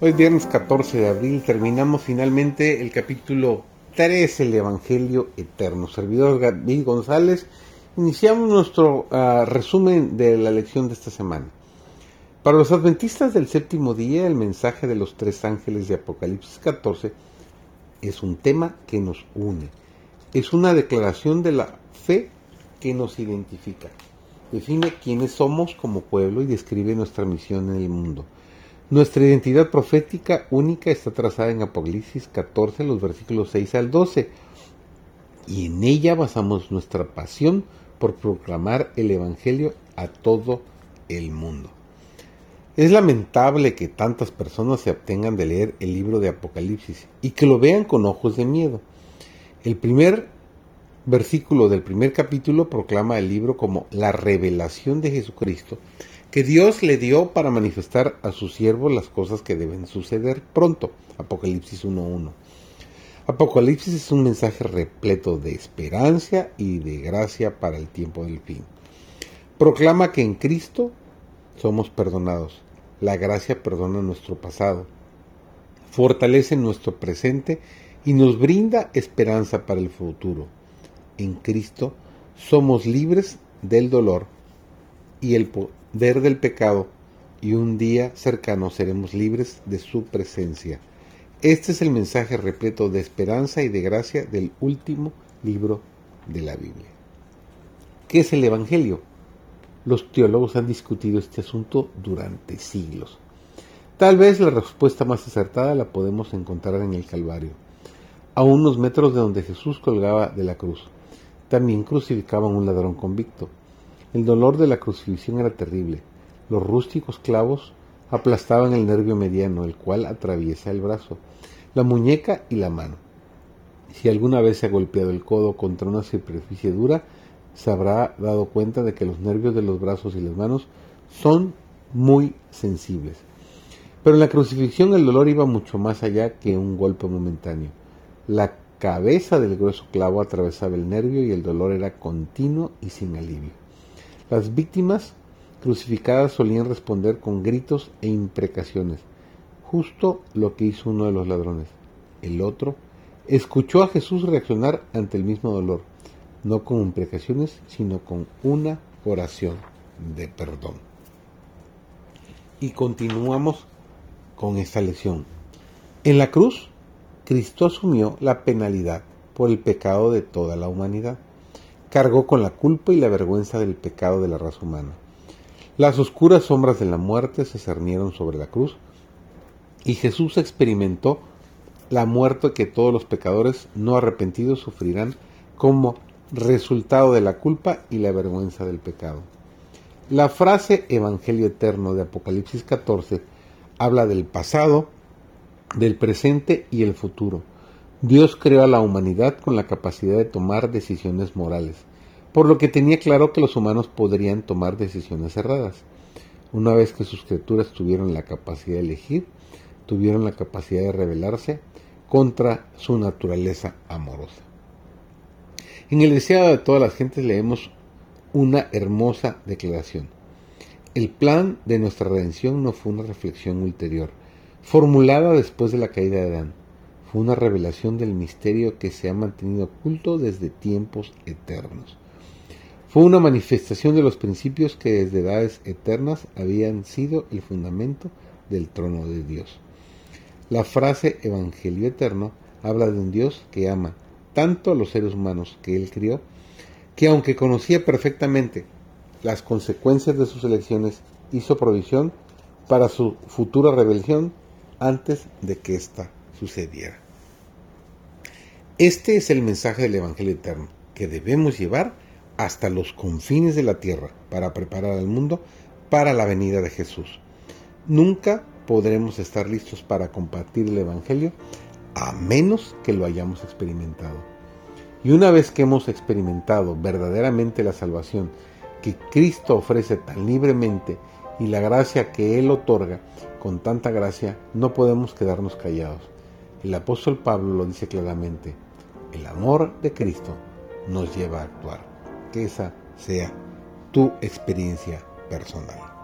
Hoy viernes 14 de abril terminamos finalmente el capítulo 3 el Evangelio Eterno. Servidor David González, iniciamos nuestro uh, resumen de la lección de esta semana. Para los adventistas del séptimo día, el mensaje de los tres ángeles de Apocalipsis 14 es un tema que nos une. Es una declaración de la fe que nos identifica. Define quiénes somos como pueblo y describe nuestra misión en el mundo. Nuestra identidad profética única está trazada en Apocalipsis 14, los versículos 6 al 12, y en ella basamos nuestra pasión por proclamar el Evangelio a todo el mundo. Es lamentable que tantas personas se abstengan de leer el libro de Apocalipsis y que lo vean con ojos de miedo. El primer versículo del primer capítulo proclama el libro como la revelación de Jesucristo que Dios le dio para manifestar a su siervo las cosas que deben suceder pronto. Apocalipsis 1.1. Apocalipsis es un mensaje repleto de esperanza y de gracia para el tiempo del fin. Proclama que en Cristo somos perdonados. La gracia perdona nuestro pasado, fortalece nuestro presente y nos brinda esperanza para el futuro. En Cristo somos libres del dolor y el, ver del pecado y un día cercano seremos libres de su presencia. Este es el mensaje repleto de esperanza y de gracia del último libro de la Biblia. ¿Qué es el Evangelio? Los teólogos han discutido este asunto durante siglos. Tal vez la respuesta más acertada la podemos encontrar en el Calvario, a unos metros de donde Jesús colgaba de la cruz. También crucificaban un ladrón convicto. El dolor de la crucifixión era terrible. Los rústicos clavos aplastaban el nervio mediano, el cual atraviesa el brazo, la muñeca y la mano. Si alguna vez se ha golpeado el codo contra una superficie dura, se habrá dado cuenta de que los nervios de los brazos y las manos son muy sensibles. Pero en la crucifixión el dolor iba mucho más allá que un golpe momentáneo. La cabeza del grueso clavo atravesaba el nervio y el dolor era continuo y sin alivio. Las víctimas crucificadas solían responder con gritos e imprecaciones, justo lo que hizo uno de los ladrones. El otro escuchó a Jesús reaccionar ante el mismo dolor, no con imprecaciones, sino con una oración de perdón. Y continuamos con esta lección. En la cruz, Cristo asumió la penalidad por el pecado de toda la humanidad cargó con la culpa y la vergüenza del pecado de la raza humana. Las oscuras sombras de la muerte se cernieron sobre la cruz y Jesús experimentó la muerte que todos los pecadores no arrepentidos sufrirán como resultado de la culpa y la vergüenza del pecado. La frase Evangelio Eterno de Apocalipsis 14 habla del pasado, del presente y el futuro Dios creó a la humanidad con la capacidad de tomar decisiones morales, por lo que tenía claro que los humanos podrían tomar decisiones erradas. Una vez que sus criaturas tuvieron la capacidad de elegir, tuvieron la capacidad de rebelarse contra su naturaleza amorosa. En el deseado de todas las gentes leemos una hermosa declaración. El plan de nuestra redención no fue una reflexión ulterior, formulada después de la caída de Adán fue una revelación del misterio que se ha mantenido oculto desde tiempos eternos. Fue una manifestación de los principios que desde edades eternas habían sido el fundamento del trono de Dios. La frase Evangelio Eterno habla de un Dios que ama tanto a los seres humanos que él crió, que aunque conocía perfectamente las consecuencias de sus elecciones, hizo provisión para su futura rebelión antes de que ésta sucediera. Este es el mensaje del Evangelio Eterno que debemos llevar hasta los confines de la tierra para preparar al mundo para la venida de Jesús. Nunca podremos estar listos para compartir el Evangelio a menos que lo hayamos experimentado. Y una vez que hemos experimentado verdaderamente la salvación que Cristo ofrece tan libremente y la gracia que Él otorga con tanta gracia, no podemos quedarnos callados. El apóstol Pablo lo dice claramente, el amor de Cristo nos lleva a actuar. Que esa sea tu experiencia personal.